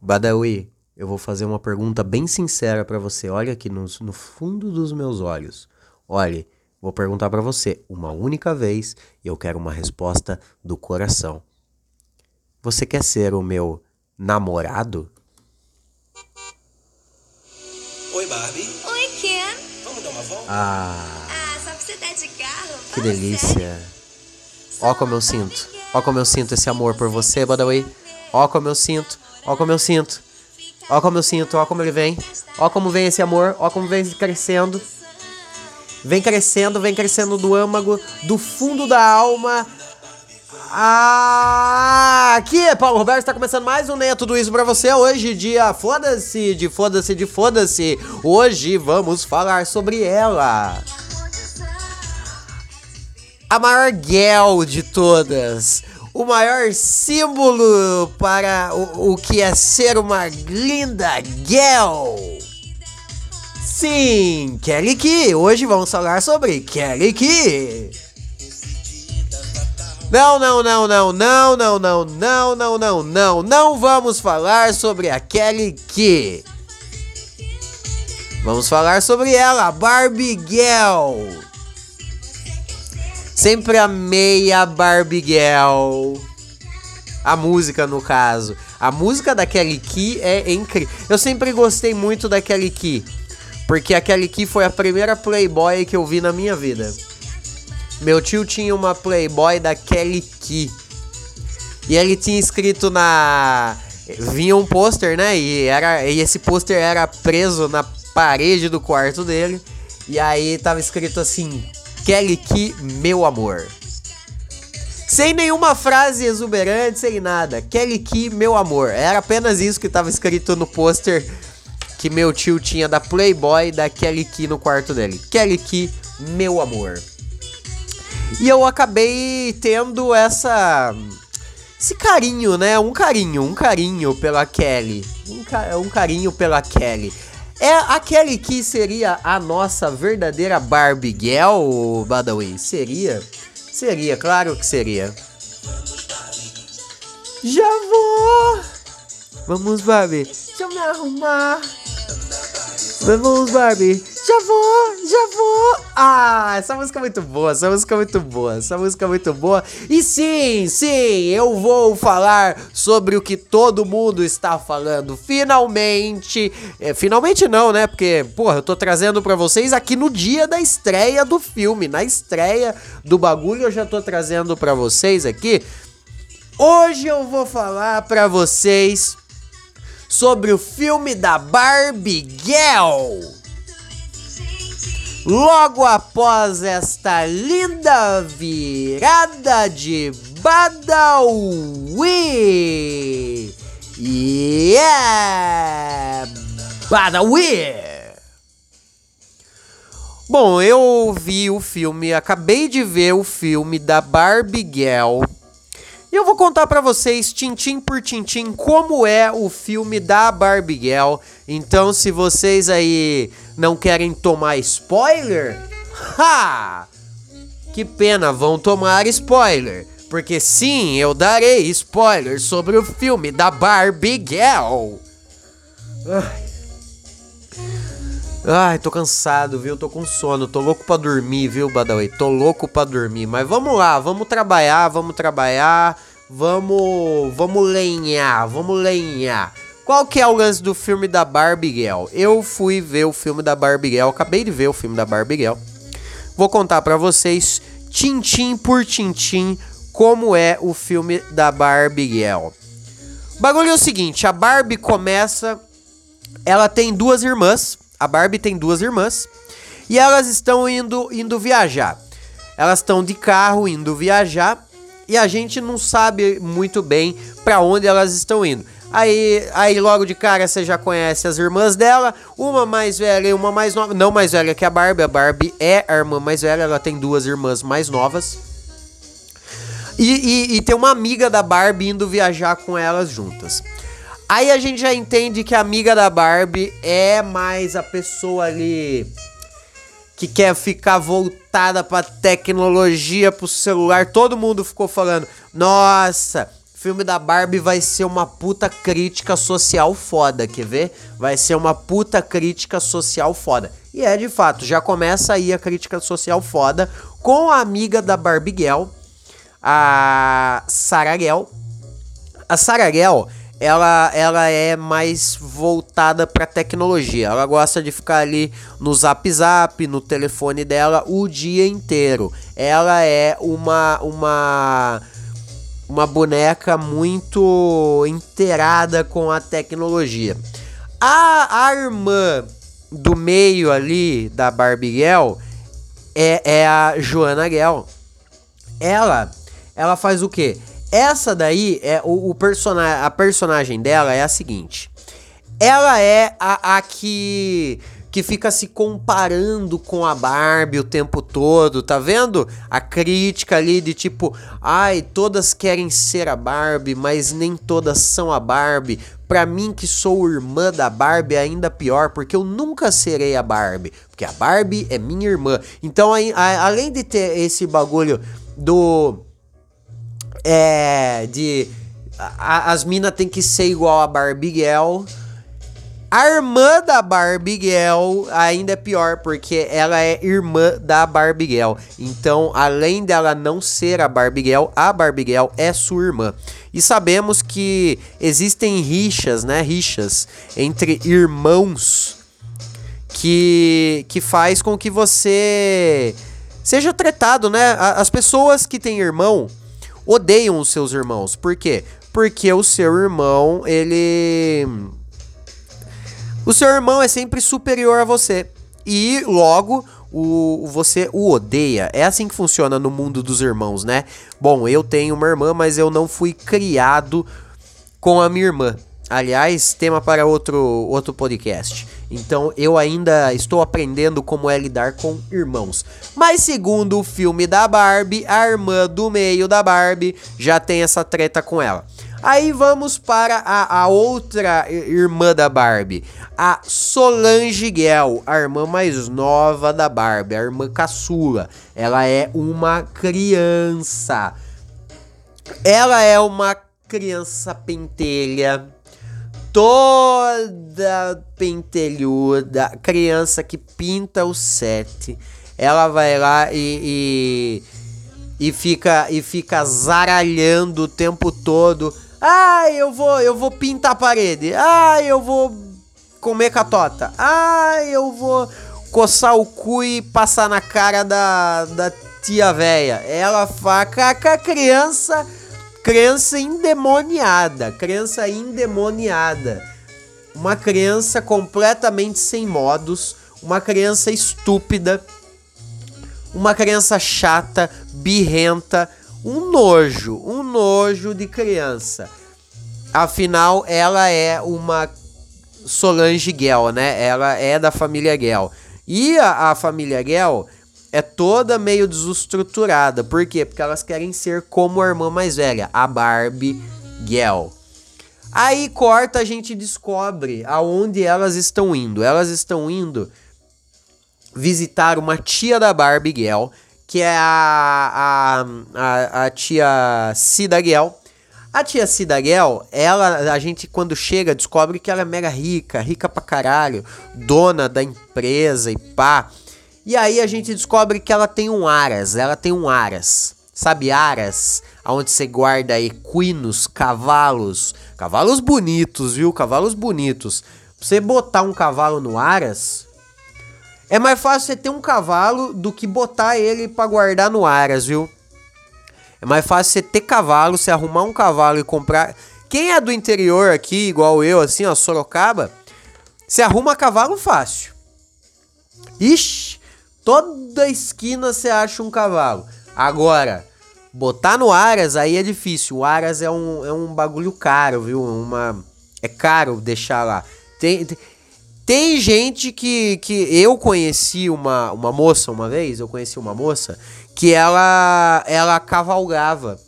Badawi, eu vou fazer uma pergunta bem sincera para você. Olha aqui no, no fundo dos meus olhos. Olhe, vou perguntar para você uma única vez e eu quero uma resposta do coração. Você quer ser o meu namorado? Oi, Barbie. Oi, Ken. Vamos dar uma volta? Ah, Ah, só que você tá de carro? que Fala delícia. Ó como eu sinto. Ó como eu sinto esse amor por você, Badawi. Ó como eu sinto. Ó como eu sinto. Ó como eu sinto. Ó como ele vem. Ó como vem esse amor. Ó como vem crescendo. Vem crescendo, vem crescendo do âmago, do fundo da alma. Ah, aqui é Paulo Roberto, está começando mais um Nem é Tudo Isso pra você. Hoje, dia foda-se, de foda-se, de foda-se. Hoje vamos falar sobre ela. A maior girl de todas. O maior símbolo para o, o que é ser uma linda girl. Sim, Kelly Key. Hoje vamos falar sobre Kelly Key. Não, não, não, não, não, não, não, não, não, não, não, não vamos falar sobre a Kelly Key. Vamos falar sobre ela, Barbie Girl. Sempre amei a Barbie Girl. A música, no caso. A música da Kelly Key é incrível. Eu sempre gostei muito da Kelly Key. Porque a Kelly Key foi a primeira Playboy que eu vi na minha vida. Meu tio tinha uma Playboy da Kelly Key. E ele tinha escrito na. Vinha um pôster, né? E, era... e esse pôster era preso na parede do quarto dele. E aí tava escrito assim: Kelly Key, meu amor. Sem nenhuma frase exuberante, sem nada. Kelly Key, meu amor. Era apenas isso que tava escrito no pôster que meu tio tinha da Playboy da Kelly Key no quarto dele. Kelly Key, meu amor. E eu acabei tendo essa. Esse carinho, né? Um carinho, um carinho pela Kelly. Um, ca- um carinho pela Kelly. É a Kelly que seria a nossa verdadeira Barbie Girl, Badawi? Seria? Seria, claro que seria. Já vou! Vamos, Barbie. Deixa eu me arrumar. Vamos, Barbie. Já vou, já vou. Ah, essa música é muito boa, essa música é muito boa, essa música é muito boa. E sim, sim, eu vou falar sobre o que todo mundo está falando. Finalmente, é, finalmente não, né? Porque, porra, eu tô trazendo pra vocês aqui no dia da estreia do filme, na estreia do bagulho, eu já tô trazendo pra vocês aqui. Hoje eu vou falar pra vocês sobre o filme da Barbie Girl. Logo após esta linda virada de Badawi. Yeah! Badawi! Bom, eu vi o filme, acabei de ver o filme da Barbie Girl. E eu vou contar pra vocês, tintim por tintim, como é o filme da Barbie Girl. Então, se vocês aí não querem tomar spoiler, ha! Que pena, vão tomar spoiler. Porque sim, eu darei spoiler sobre o filme da Barbie Girl. Ai. Ai, tô cansado, viu? Tô com sono, tô louco pra dormir, viu, Badawi? Tô louco pra dormir. Mas vamos lá, vamos trabalhar, vamos trabalhar, vamos, vamos lenhar, vamos lenhar. Qual que é o lance do filme da Barbie Girl? Eu fui ver o filme da Barbie Girl, acabei de ver o filme da Barbie Girl. Vou contar pra vocês, tintim por tintim, como é o filme da Barbie Girl. O bagulho é o seguinte, a Barbie começa ela tem duas irmãs. A Barbie tem duas irmãs. E elas estão indo, indo viajar. Elas estão de carro indo viajar. E a gente não sabe muito bem para onde elas estão indo. Aí, aí logo de cara você já conhece as irmãs dela, uma mais velha e uma mais nova, não mais velha que a Barbie, a Barbie é a irmã mais velha, ela tem duas irmãs mais novas. E, e, e tem uma amiga da Barbie indo viajar com elas juntas. Aí a gente já entende que a amiga da Barbie é mais a pessoa ali que quer ficar voltada pra tecnologia, pro celular. Todo mundo ficou falando: "Nossa, filme da Barbie vai ser uma puta crítica social foda, quer ver? Vai ser uma puta crítica social foda. E é de fato, já começa aí a crítica social foda com a amiga da Barbie Girl, a Sarah Gell. A Sarah Gell, ela, ela é mais voltada pra tecnologia. Ela gosta de ficar ali no zap zap, no telefone dela o dia inteiro. Ela é uma uma uma boneca muito inteirada com a tecnologia. A, a irmã do meio ali da Barbie Girl é, é a Joana Gell. Ela, ela faz o quê? Essa daí é o, o personagem, a personagem dela é a seguinte. Ela é a, a que que fica se comparando com a Barbie o tempo todo, tá vendo? A crítica ali de tipo, ai, todas querem ser a Barbie, mas nem todas são a Barbie. Pra mim que sou irmã da Barbie é ainda pior, porque eu nunca serei a Barbie, porque a Barbie é minha irmã. Então, a, a, além de ter esse bagulho do é de a, as minas tem que ser igual a Barbie Girl a irmã da Barbie Girl ainda é pior, porque ela é irmã da Barbie Girl. Então, além dela não ser a Barbie Girl, a Barbie Girl é sua irmã. E sabemos que existem rixas, né? Rixas entre irmãos que, que faz com que você seja tratado, né? As pessoas que têm irmão odeiam os seus irmãos. Por quê? Porque o seu irmão, ele o seu irmão é sempre superior a você. E logo o, você o odeia. É assim que funciona no mundo dos irmãos, né? Bom, eu tenho uma irmã, mas eu não fui criado com a minha irmã. Aliás, tema para outro, outro podcast. Então eu ainda estou aprendendo como é lidar com irmãos. Mas segundo o filme da Barbie, a irmã do meio da Barbie já tem essa treta com ela. Aí vamos para a, a, outra irmã da Barbie, a Solange Gell, a irmã mais nova da Barbie, a irmã caçula. Ela é uma criança. Ela é uma criança pentelha, toda pentelhuda, criança que pinta o set. Ela vai lá e, e, e fica e fica zaralhando o tempo todo ah, eu vou, eu vou pintar a parede. Ah, eu vou comer catota. Ah, eu vou coçar o cu e passar na cara da, da tia véia. Ela faca com a criança, criança endemoniada, criança endemoniada. Uma criança completamente sem modos, uma criança estúpida, uma criança chata, birrenta, um nojo, um nojo de criança. Afinal, ela é uma Solange Gell, né? Ela é da família Gell. E a, a família Gell é toda meio desestruturada. Por quê? Porque elas querem ser como a irmã mais velha, a Barbie Gell. Aí corta, a gente descobre aonde elas estão indo. Elas estão indo visitar uma tia da Barbie Gell que é a, a, a, a tia Cida Guel. A tia Cida Guel, ela, a gente quando chega descobre que ela é mega rica, rica pra caralho, dona da empresa e pá. E aí a gente descobre que ela tem um aras, ela tem um aras. Sabe aras? Onde você guarda equinos, cavalos, cavalos bonitos, viu? Cavalos bonitos. Pra você botar um cavalo no aras, é mais fácil você ter um cavalo do que botar ele para guardar no aras, viu? É mais fácil você ter cavalo, você arrumar um cavalo e comprar. Quem é do interior aqui, igual eu, assim, ó, Sorocaba, você arruma cavalo fácil. Ixi, toda esquina você acha um cavalo. Agora, botar no Aras aí é difícil. O Aras é um, é um bagulho caro, viu? Uma, é caro deixar lá. Tem, tem tem gente que, que eu conheci uma, uma moça uma vez, eu conheci uma moça que ela ela cavalgava.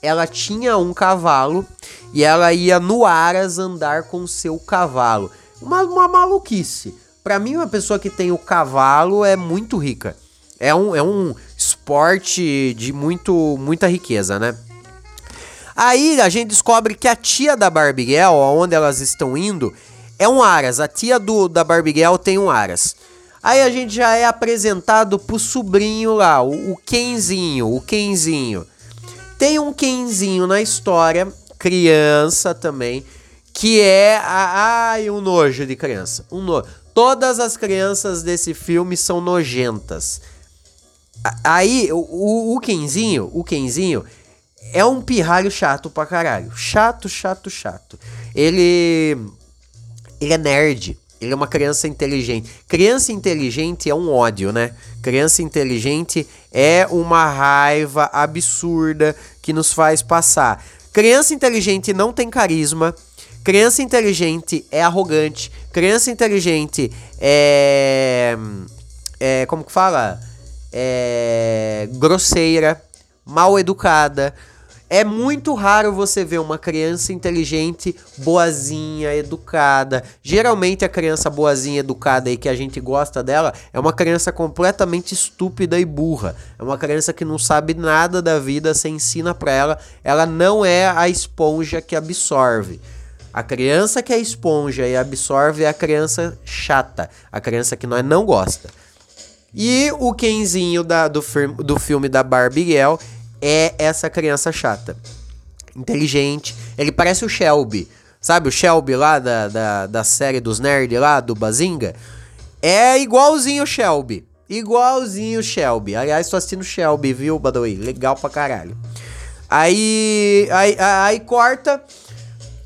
Ela tinha um cavalo e ela ia no Aras andar com seu cavalo. Uma, uma maluquice. Para mim, uma pessoa que tem o cavalo é muito rica. É um, é um esporte de muito, muita riqueza, né? Aí a gente descobre que a tia da Barbiguel, aonde elas estão indo, é um Aras. A tia do, da Barbiguel tem um Aras. Aí a gente já é apresentado pro sobrinho lá, o, o Kenzinho, o Kenzinho. Tem um Kenzinho na história, criança também, que é ai, um nojo de criança. Um no... Todas as crianças desse filme são nojentas. Aí, o, o Kenzinho, o Kenzinho é um pirralho chato pra caralho. Chato, chato, chato. Ele. Ele é nerd. Ele é uma criança inteligente. Criança inteligente é um ódio, né? Criança inteligente é uma raiva absurda que nos faz passar. Criança inteligente não tem carisma. Criança inteligente é arrogante. Criança inteligente é. É. Como que fala? É. Grosseira. Mal educada. É muito raro você ver uma criança inteligente, boazinha, educada. Geralmente a criança boazinha, educada e que a gente gosta dela é uma criança completamente estúpida e burra. É uma criança que não sabe nada da vida, você ensina pra ela, ela não é a esponja que absorve. A criança que é esponja e absorve é a criança chata, a criança que nós não gosta. E o Kenzinho da, do, do filme da Barbie Girl é essa criança chata. Inteligente. Ele parece o Shelby. Sabe o Shelby lá da, da, da série dos nerds lá, do Bazinga? É igualzinho o Shelby. Igualzinho o Shelby. Aliás, tô assistindo Shelby, viu, Badawi? Legal pra caralho. Aí. Aí, aí corta.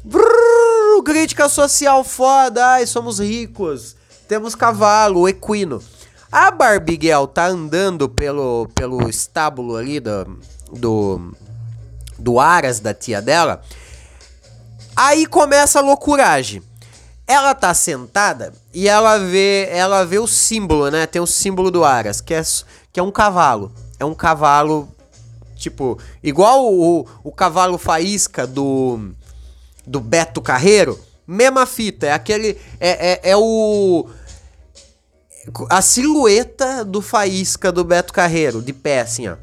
Brrr, crítica social foda. Ai, somos ricos. Temos cavalo, equino. A Barbiguel tá andando pelo, pelo estábulo ali do, do, do Aras, da tia dela. Aí começa a loucuragem. Ela tá sentada e ela vê, ela vê o símbolo, né? Tem o símbolo do Aras, que é, que é um cavalo. É um cavalo, tipo, igual o, o cavalo faísca do, do Beto Carreiro. Mesma fita, é aquele. É, é, é o. A silhueta do faísca do Beto Carreiro, de pé, assim, ó.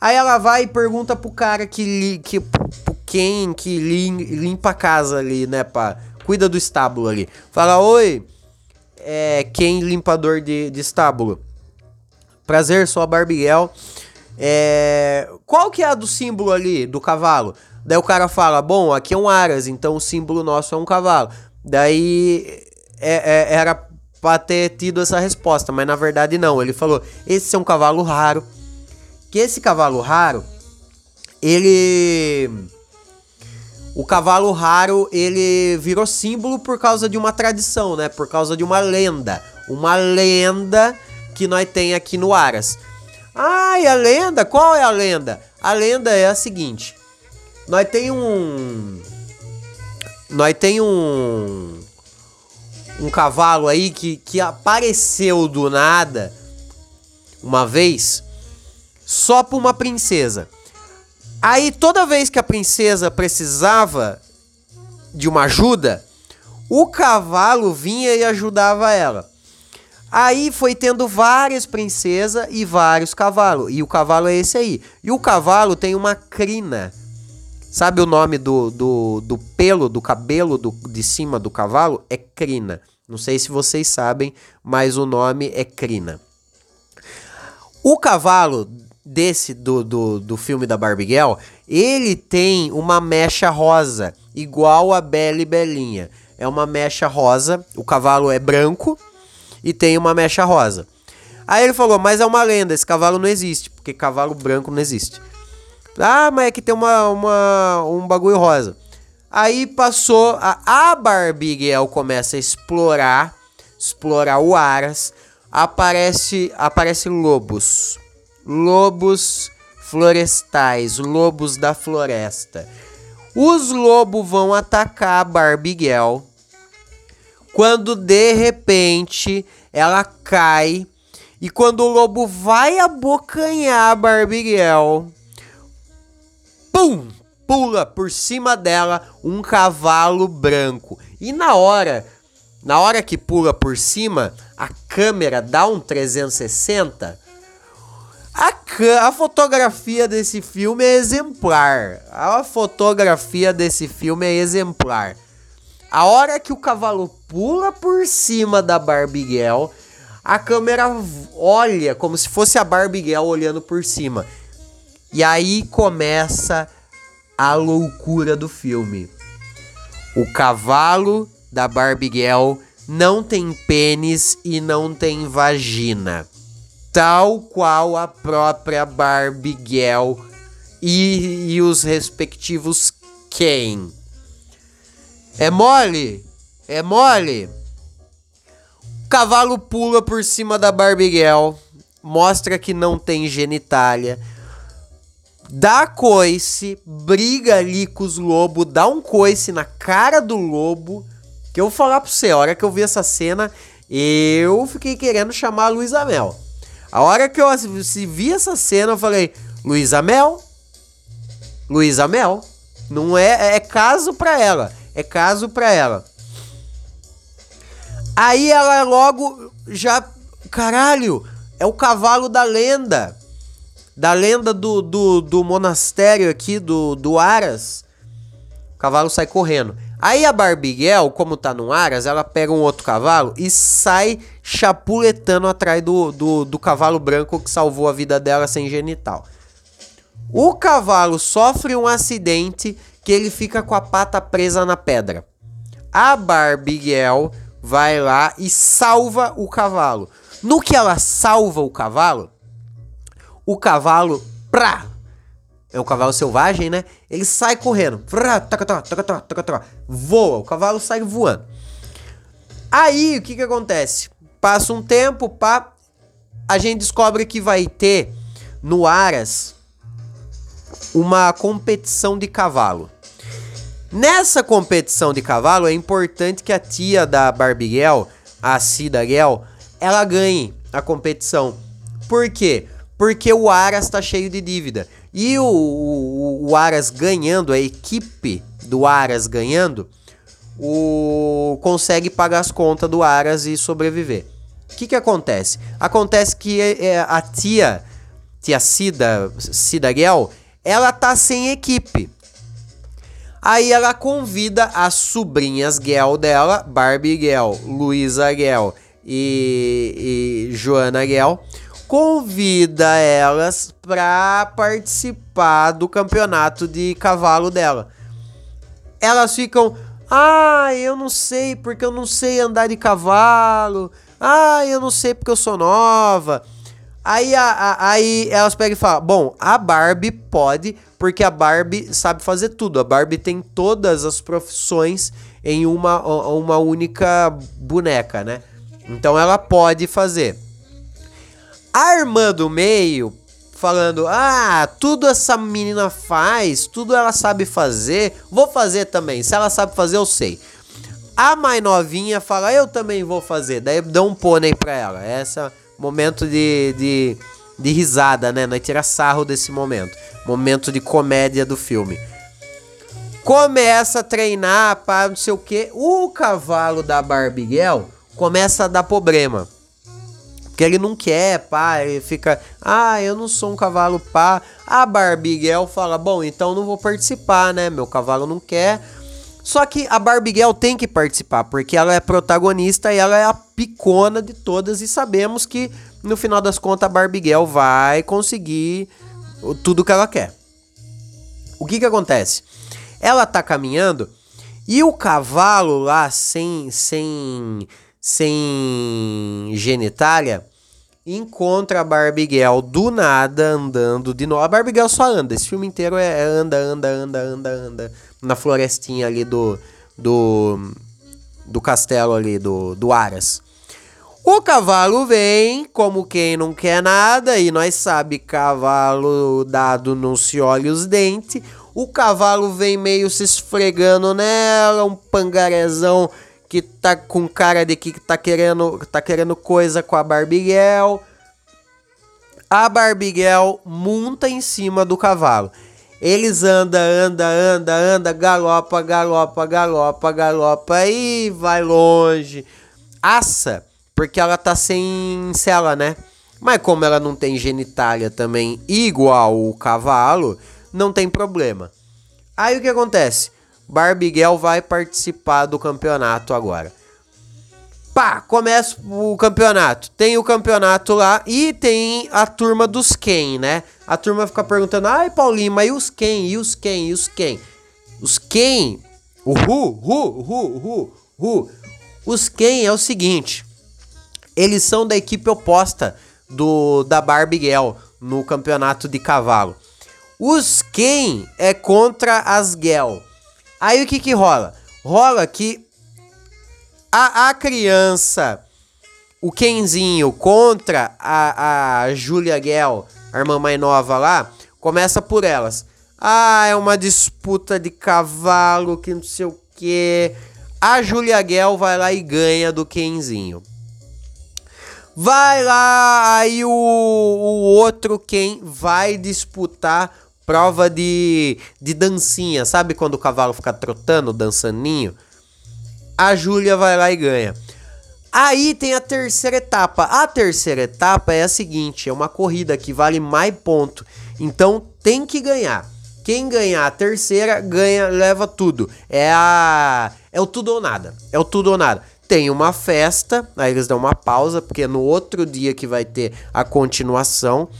Aí ela vai e pergunta pro cara que, que pro quem que limpa a casa ali, né, pá, cuida do estábulo ali. Fala, oi, é, quem limpador de, de estábulo? Prazer, sou a Barbiel. É, qual que é a do símbolo ali, do cavalo? Daí o cara fala, bom, aqui é um Aras, então o símbolo nosso é um cavalo. Daí é, é, era pra ter tido essa resposta, mas na verdade não. Ele falou, esse é um cavalo raro que esse cavalo raro, ele o cavalo raro, ele virou símbolo por causa de uma tradição, né? Por causa de uma lenda, uma lenda que nós tem aqui no Aras. Ah, e a lenda? Qual é a lenda? A lenda é a seguinte: nós tem um nós tem um um cavalo aí que, que apareceu do nada uma vez só para uma princesa. Aí toda vez que a princesa precisava de uma ajuda, o cavalo vinha e ajudava ela. Aí foi tendo várias princesas e vários cavalos. E o cavalo é esse aí. E o cavalo tem uma crina. Sabe o nome do, do, do pelo, do cabelo do, de cima do cavalo? É crina. Não sei se vocês sabem, mas o nome é crina. O cavalo desse do, do, do filme da Barbiguel, ele tem uma mecha rosa, igual a Bela e Belinha. É uma mecha rosa, o cavalo é branco e tem uma mecha rosa. Aí ele falou, mas é uma lenda, esse cavalo não existe, porque cavalo branco não existe. Ah, mas é que tem uma, uma, um bagulho rosa. Aí passou, a, a começa a explorar, explorar o Aras, aparece, aparece lobos lobos florestais, lobos da floresta. Os lobos vão atacar a Barbiguel quando de repente ela cai e quando o lobo vai abocanhar a Barbiguel, pum, pula por cima dela um cavalo branco. E na hora, na hora que pula por cima, a câmera dá um 360 A, a fotografia desse filme é exemplar. A fotografia desse filme é exemplar. A hora que o cavalo pula por cima da Barbiguel, a câmera olha como se fosse a Barbiguel olhando por cima. E aí começa a loucura do filme. O cavalo da Barbiguel não tem pênis e não tem vagina. Tal qual a própria Barbiguel e, e os respectivos Ken. É mole? É mole? O cavalo pula por cima da Barbiguel, mostra que não tem genitália, dá coice, briga ali com os lobos, dá um coice na cara do lobo. Que eu vou falar pra você, a hora que eu vi essa cena, eu fiquei querendo chamar a Luísa Mel. A hora que eu vi essa cena, eu falei, Luísa Mel? Luísa Mel? Não é, é caso pra ela. É caso pra ela. Aí ela logo já. Caralho, é o cavalo da lenda. Da lenda do, do, do monastério aqui, do, do Aras. O cavalo sai correndo. Aí a Barbiguel, como tá no Aras, ela pega um outro cavalo e sai chapuletando atrás do, do, do cavalo branco que salvou a vida dela sem genital. O cavalo sofre um acidente que ele fica com a pata presa na pedra. A Barbiguel vai lá e salva o cavalo. No que ela salva o cavalo, o cavalo, prá, é um cavalo selvagem, né? Ele sai correndo, taca, taca, taca, taca, taca, taca, voa, o cavalo sai voando. Aí, o que que acontece? Passa um tempo, pá, a gente descobre que vai ter no Aras uma competição de cavalo. Nessa competição de cavalo, é importante que a tia da Barbiguel, a Cida Gel, ela ganhe a competição. Por quê? Porque o Aras tá cheio de dívida. E o, o, o Aras ganhando, a equipe do Aras ganhando, o consegue pagar as contas do Aras e sobreviver. O que que acontece? Acontece que é, a tia, tia Cida, Cida Gel, ela tá sem equipe. Aí ela convida as sobrinhas Gel dela, Barbie Gel, Luísa Gel e, e Joana Gel, convida elas pra participar do campeonato de cavalo dela. Elas ficam, ah, eu não sei porque eu não sei andar de cavalo, ah, eu não sei porque eu sou nova. Aí, a, a- aí elas pegam e falam: Bom, a Barbie pode, porque a Barbie sabe fazer tudo. A Barbie tem todas as profissões em uma, uma única boneca, né? Então ela pode fazer. A irmã do meio falando: Ah, tudo essa menina faz, tudo ela sabe fazer, vou fazer também. Se ela sabe fazer, eu sei. A mais novinha fala: Eu também vou fazer. Daí dá um pônei pra ela. Esse é momento de, de, de risada, né? Nós tira sarro desse momento. Momento de comédia do filme. Começa a treinar para não sei o que. O cavalo da Barbiguel começa a dar problema. Porque ele não quer, pá, ele fica, ah, eu não sou um cavalo pá. A Barbiguel fala, bom, então não vou participar, né? Meu cavalo não quer. Só que a Barbiguel tem que participar, porque ela é protagonista e ela é a picona de todas. E sabemos que, no final das contas, a Barbiguel vai conseguir tudo que ela quer. O que que acontece? Ela tá caminhando e o cavalo lá sem sem sem genitália encontra a Barbiguel do nada andando de novo. A Barbiguel só anda, esse filme inteiro é, é anda, anda, anda, anda, anda na florestinha ali do do do castelo ali do do Aras. O cavalo vem, como quem não quer nada, e nós sabe cavalo dado não se olha os dentes. O cavalo vem meio se esfregando nela, um pangarezão que tá com cara de que tá querendo, tá querendo coisa com a Barbiguel. A Barbiguel monta em cima do cavalo. Eles anda, anda, anda, anda, galopa, galopa, galopa, galopa e vai longe. Assa, porque ela tá sem cela, né? Mas como ela não tem genitália também igual o cavalo, não tem problema. Aí o que acontece? Barbiguel vai participar do campeonato agora. Pá, começa o campeonato. Tem o campeonato lá e tem a turma dos quem, né? A turma fica perguntando: ai, Paulinho, mas e os quem? E os quem? E os quem? Os quem? O Ru, Ru, Ru, Ru, Ru. Os quem é o seguinte: eles são da equipe oposta do da Barbiguel no campeonato de cavalo. Os quem é contra as Gel. Aí o que que rola? Rola que a, a criança, o Kenzinho contra a, a Julia Gel, a irmã mais nova lá, começa por elas. Ah, é uma disputa de cavalo que não sei o que. A Julia Gel vai lá e ganha do Kenzinho. Vai lá, aí o, o outro quem vai disputar prova de, de dancinha. Sabe quando o cavalo fica trotando, dançaninho? A Júlia vai lá e ganha. Aí tem a terceira etapa. A terceira etapa é a seguinte: é uma corrida que vale mais ponto. Então tem que ganhar. Quem ganhar a terceira ganha, leva tudo. É a é o tudo ou nada. É o tudo ou nada tem uma festa, aí eles dão uma pausa, porque no outro dia que vai ter a continuação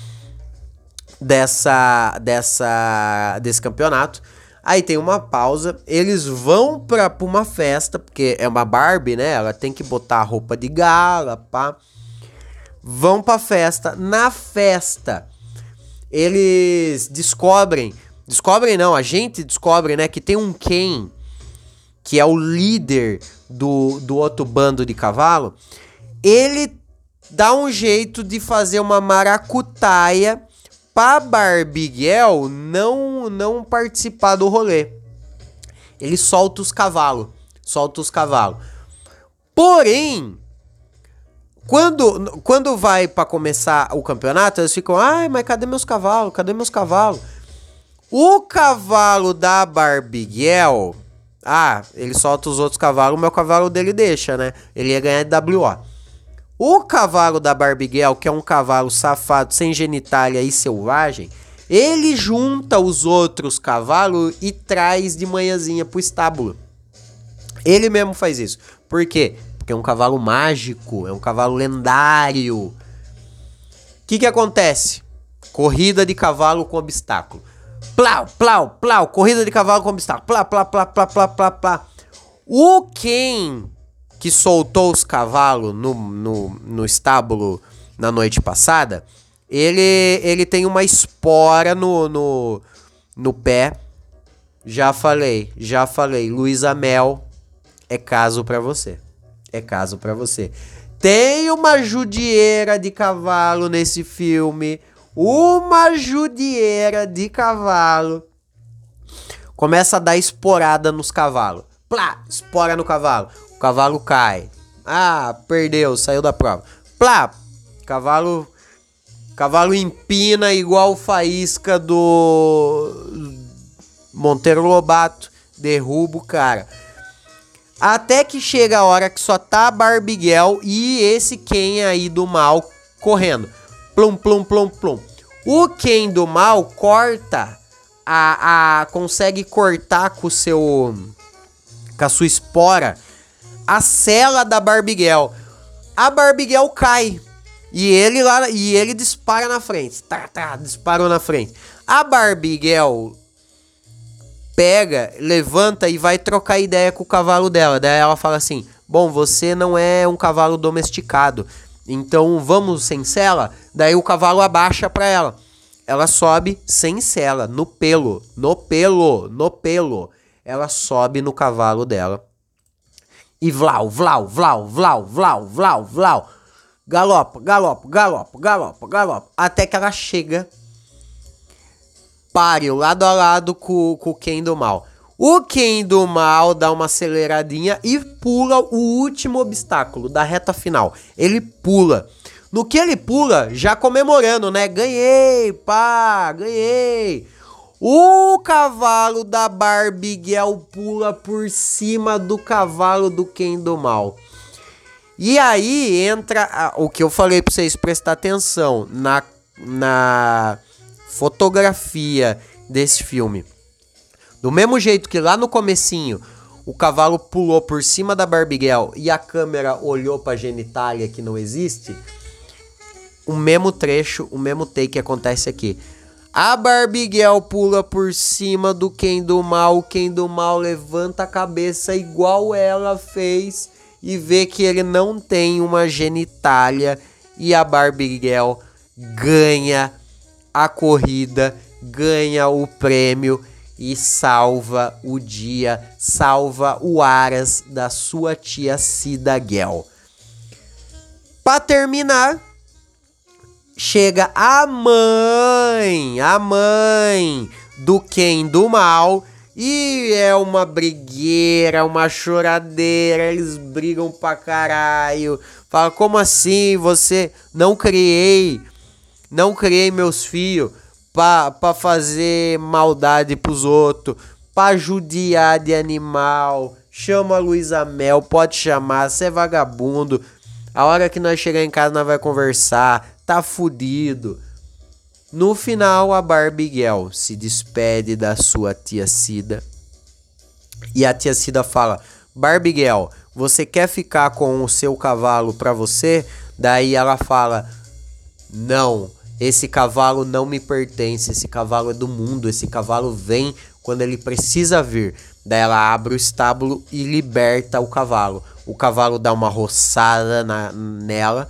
dessa, dessa desse campeonato. Aí tem uma pausa, eles vão pra, pra uma festa, porque é uma Barbie, né? Ela tem que botar a roupa de gala, pá. Vão pra festa. Na festa, eles descobrem. Descobrem não, a gente descobre, né? Que tem um Ken que é o líder do, do outro bando de cavalo, ele dá um jeito de fazer uma maracutaia para Barbiguel não não participar do rolê. Ele solta os cavalos, solta os cavalos. Porém, quando, quando vai para começar o campeonato, eles ficam, ai, mas cadê meus cavalos? Cadê meus cavalos? O cavalo da Barbiguel ah, ele solta os outros cavalos, o meu cavalo dele deixa, né? Ele ia ganhar de WO. O cavalo da Barbiguel, que é um cavalo safado, sem genitália e selvagem, ele junta os outros cavalos e traz de manhãzinha pro estábulo. Ele mesmo faz isso. Por quê? Porque é um cavalo mágico, é um cavalo lendário. O que que acontece? Corrida de cavalo com obstáculo. Plau, plau, plau. Corrida de cavalo com obstáculo. Plá, plá, plá, plá, plá, plá, plá. O quem que soltou os cavalos no, no, no estábulo na noite passada, ele, ele tem uma espora no, no, no pé. Já falei, já falei. Luísa Mel é caso para você. É caso para você. Tem uma judieira de cavalo nesse filme uma judieira de cavalo começa a dar esporada nos cavalos. Plá, espora no cavalo. O cavalo cai. Ah, perdeu, saiu da prova. Plá, cavalo cavalo empina igual faísca do Monteiro Lobato, derruba o cara. Até que chega a hora que só tá Barbiguel e esse quem aí do mal correndo. Plum, plum, plum, plum. O Ken do mal corta a, a consegue cortar com o seu com a sua espora a cela da Barbiguel. A Barbiguel cai e ele lá e ele dispara na frente. Tá, tá, disparou na frente. A Barbiguel pega, levanta e vai trocar ideia com o cavalo dela. Daí ela fala assim: "Bom, você não é um cavalo domesticado. Então vamos sem sela. Daí o cavalo abaixa para ela. Ela sobe sem sela, no pelo, no pelo, no pelo. Ela sobe no cavalo dela. E vlau, vlau, vlau, vlau, vlau, vlau, vlau. Galopa, galopa, galopa, galopa, galopa. Até que ela chega. Pare lado a lado com, com o Ken do mal. O Ken do mal dá uma aceleradinha e pula o último obstáculo da reta final. Ele pula. No que ele pula, já comemorando, né? Ganhei, pá, ganhei. O cavalo da Barbiguel pula por cima do cavalo do Ken do mal. E aí entra a- o que eu falei pra vocês prestar atenção na, na fotografia desse filme. Do mesmo jeito que lá no comecinho o cavalo pulou por cima da Barbiguel e a câmera olhou pra genitália que não existe, o mesmo trecho, o mesmo take acontece aqui. A Barbiguel pula por cima do Ken do Mal, o Ken do Mal levanta a cabeça igual ela fez e vê que ele não tem uma genitália e a Barbiguel ganha a corrida, ganha o prêmio e salva o dia, salva o Aras da sua tia Cida Gel. Pra terminar, chega a mãe, a mãe do Ken do mal e é uma brigueira, uma choradeira, eles brigam pra caralho. Fala, como assim? Você não criei, não criei meus filhos pra, fazer maldade pros outros, pra judiar de animal. Chama Luísa Mel, pode chamar, você é vagabundo. A hora que nós chegar em casa, nós vai conversar. Tá fudido. No final, a Barbiguel se despede da sua tia Cida. E a tia Cida fala: Barbiguel, você quer ficar com o seu cavalo pra você? Daí ela fala: Não, esse cavalo não me pertence. Esse cavalo é do mundo. Esse cavalo vem quando ele precisa vir. Daí ela abre o estábulo e liberta o cavalo. O cavalo dá uma roçada na, nela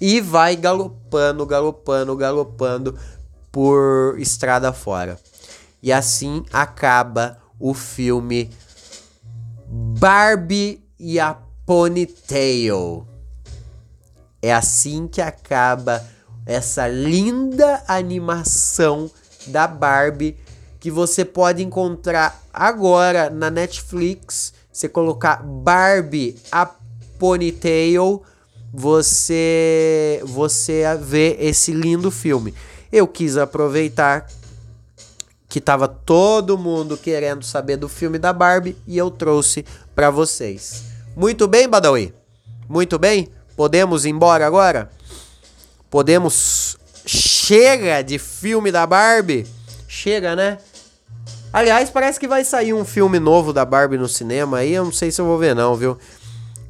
e vai galopando, galopando, galopando por estrada fora. E assim acaba o filme Barbie e a Ponytail. É assim que acaba essa linda animação da Barbie que você pode encontrar agora na Netflix. Você colocar Barbie a Ponytail, você você vê esse lindo filme. Eu quis aproveitar que tava todo mundo querendo saber do filme da Barbie e eu trouxe para vocês. Muito bem, Badawi? Muito bem? Podemos ir embora agora? Podemos. Chega de filme da Barbie? Chega, né? Aliás, parece que vai sair um filme novo da Barbie no cinema aí. Eu não sei se eu vou ver, não, viu?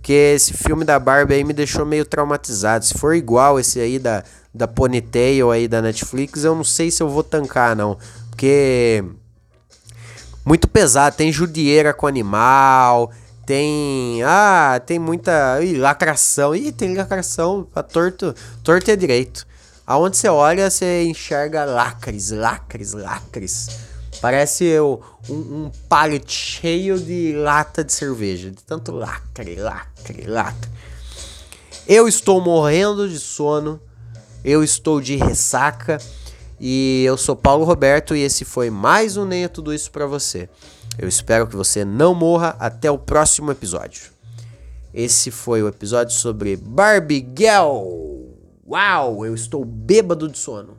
Porque esse filme da Barbie aí me deixou meio traumatizado. Se for igual esse aí da, da Ponytail aí da Netflix, eu não sei se eu vou tancar, não. Porque. Muito pesado. Tem judieira com animal. Tem. Ah, tem muita. Ih, lacração. Ih, tem lacração. Pra torto. Torto é direito. Aonde você olha, você enxerga lacres, lacres, lacres. Parece o- um, um pallet cheio de lata de cerveja. De tanto lacre, lacre, lacre. Eu estou morrendo de sono. Eu estou de ressaca. E eu sou Paulo Roberto e esse foi mais um Nem é Tudo Isso pra você. Eu espero que você não morra até o próximo episódio. Esse foi o episódio sobre Barbie Girl. Uau, eu estou bêbado de sono.